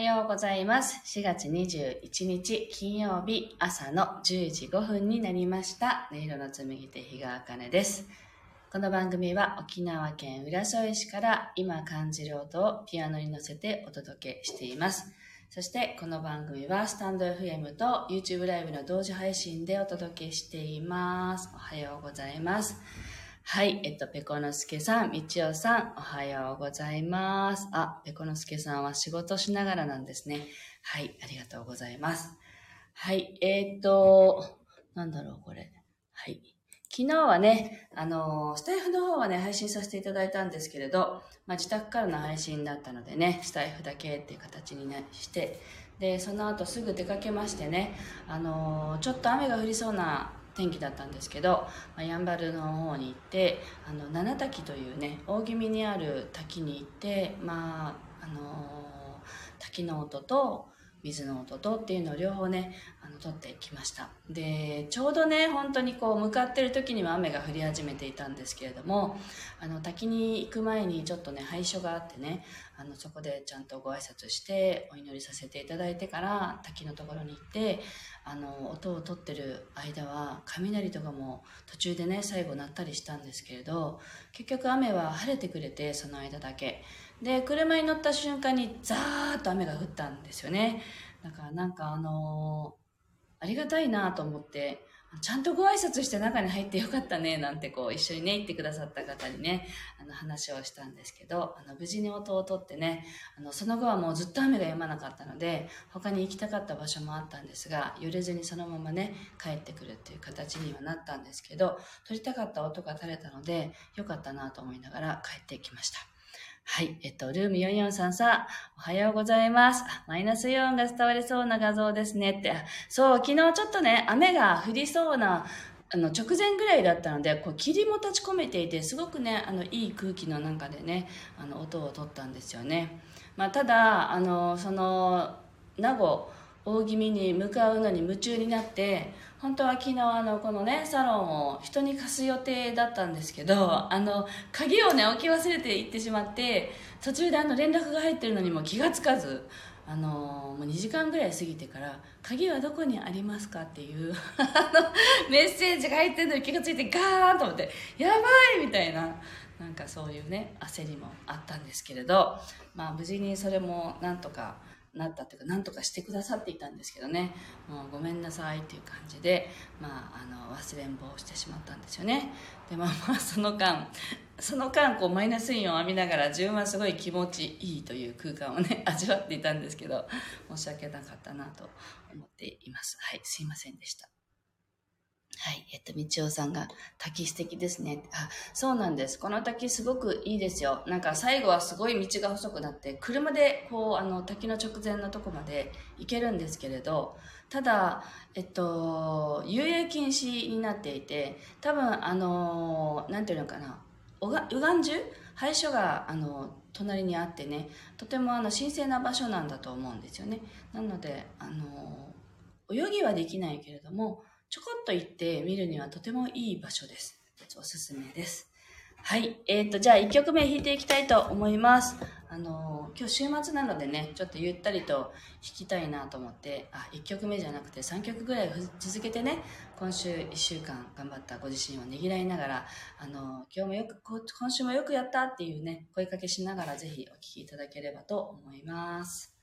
ようございます。4月21日金曜日朝の10時5分になりました。音色の紡ぎ手日川茜です。この番組は沖縄県浦添市から今感じる音をピアノに乗せてお届けしています。そしてこの番組はスタンド FM と YouTube ライブの同時配信でお届けしています。おはようございます。はい、えっと、ペコのすけさん、みちおさん、おはようございます。あ、ペコのすけさんは仕事しながらなんですね。はい、ありがとうございます。はい、えー、っと、なんだろう、これ。はい。昨日はね、あの、スタイフの方はね、配信させていただいたんですけれど、まあ、自宅からの配信だったのでね、スタイフだけっていう形に、して、で、その後すぐ出かけましてね、あの、ちょっと雨が降りそうな天気だったんですけど、まあ、やんばるの方に行ってあの七滝というね大気味にある滝に行ってまああの滝の音と水の音とっていうのを両方ねあの撮ってきました。でちょうどね本当にこう向かってる時には雨が降り始めていたんですけれどもあの滝に行く前にちょっとね拝所があってねあのそこでちゃんとご挨拶してお祈りさせていただいてから滝のところに行ってあの音を取ってる間は雷とかも途中でね最後鳴ったりしたんですけれど結局雨は晴れてくれてその間だけ。で車に乗った瞬間にザーッと雨が降ったんですよねだからなんかあのありがたいなと思ってちゃんとご挨拶して中に入ってよかったねなんてこう一緒にね行ってくださった方にねあの話をしたんですけどあの無事に音を取ってねあのその後はもうずっと雨が止まなかったので他に行きたかった場所もあったんですが揺れずにそのままね帰ってくるっていう形にはなったんですけど撮りたかった音が垂れたのでよかったなと思いながら帰ってきました。はい。えっと、ルーム4433さん、おはようございます。マイナスイオンが伝わりそうな画像ですねって。そう、昨日ちょっとね、雨が降りそうな、あの、直前ぐらいだったので、こう、霧も立ち込めていて、すごくね、あの、いい空気の中でね、あの、音を取ったんですよね。まあ、ただ、あの、その、名護、大気味に向かうのに夢中になって本当は昨日あのこのねサロンを人に貸す予定だったんですけどあの鍵をね置き忘れて行ってしまって途中であの連絡が入ってるのにも気がつかずあのもう2時間ぐらい過ぎてから「鍵はどこにありますか?」っていうメッセージが入ってるのに気がついてガーンと思って「やばい!」みたいななんかそういうね焦りもあったんですけれどまあ無事にそれもなんとかなったというか何とかしてくださっていたんですけどね。もうごめんなさいっていう感じで、まあ、あの忘れん坊をしてしまったんですよね。でまあまあその間その間こうマイナスイオンを浴びながら自分はすごい気持ちいいという空間をね 味わっていたんですけど申し訳なかったなと思っています。はいすいませんでした。はい。えっと、みちおさんが、滝素敵ですね。あ、そうなんです。この滝すごくいいですよ。なんか最後はすごい道が細くなって、車でこう、あの、滝の直前のとこまで行けるんですけれど、ただ、えっと、遊泳禁止になっていて、多分、あの、なんていうのかな、おが、右岸樹？廃所が、あの、隣にあってね、とてもあの、神聖な場所なんだと思うんですよね。なので、あの、泳ぎはできないけれども、ちょこっと行って見るにはとてもいい場所です。おすすめです。はい。えっ、ー、と、じゃあ1曲目弾いていきたいと思います。あのー、今日週末なのでね、ちょっとゆったりと弾きたいなと思って、あ、1曲目じゃなくて3曲ぐらい続けてね、今週1週間頑張ったご自身をねぎらいながら、あのー、今日もよく、今週もよくやったっていうね、声かけしながらぜひお聴きいただければと思います。「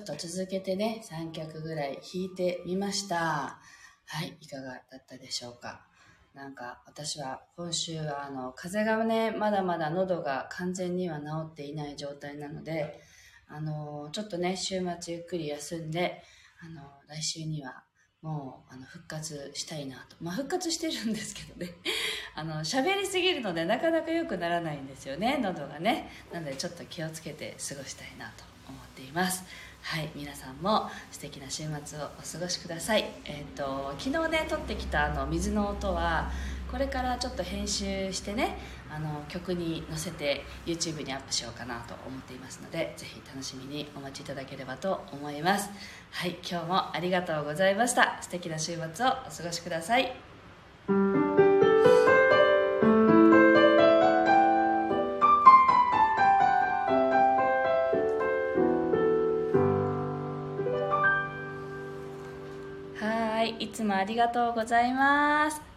っと続けてね、3曲ぐらい弾いてみました。はい、いかがだったでしょうか。なんか私は今週はあの風邪がね、まだまだ喉が完全には治っていない状態なので、あのちょっとね、週末ゆっくり休んで、あの来週にはもうあの復活したいなと。まあ復活してるんですけどね。あの喋りすぎるのでなかなか良くならないんですよね、喉がね。なのでちょっと気をつけて過ごしたいなと思っています。はい皆さんも素敵な週末をお過ごしください。えっ、ー、と昨日ね撮ってきたあの水の音はこれからちょっと編集してねあの曲に乗せて YouTube にアップしようかなと思っていますのでぜひ楽しみにお待ちいただければと思います。はい今日もありがとうございました。素敵な週末をお過ごしください。ありがとうございます。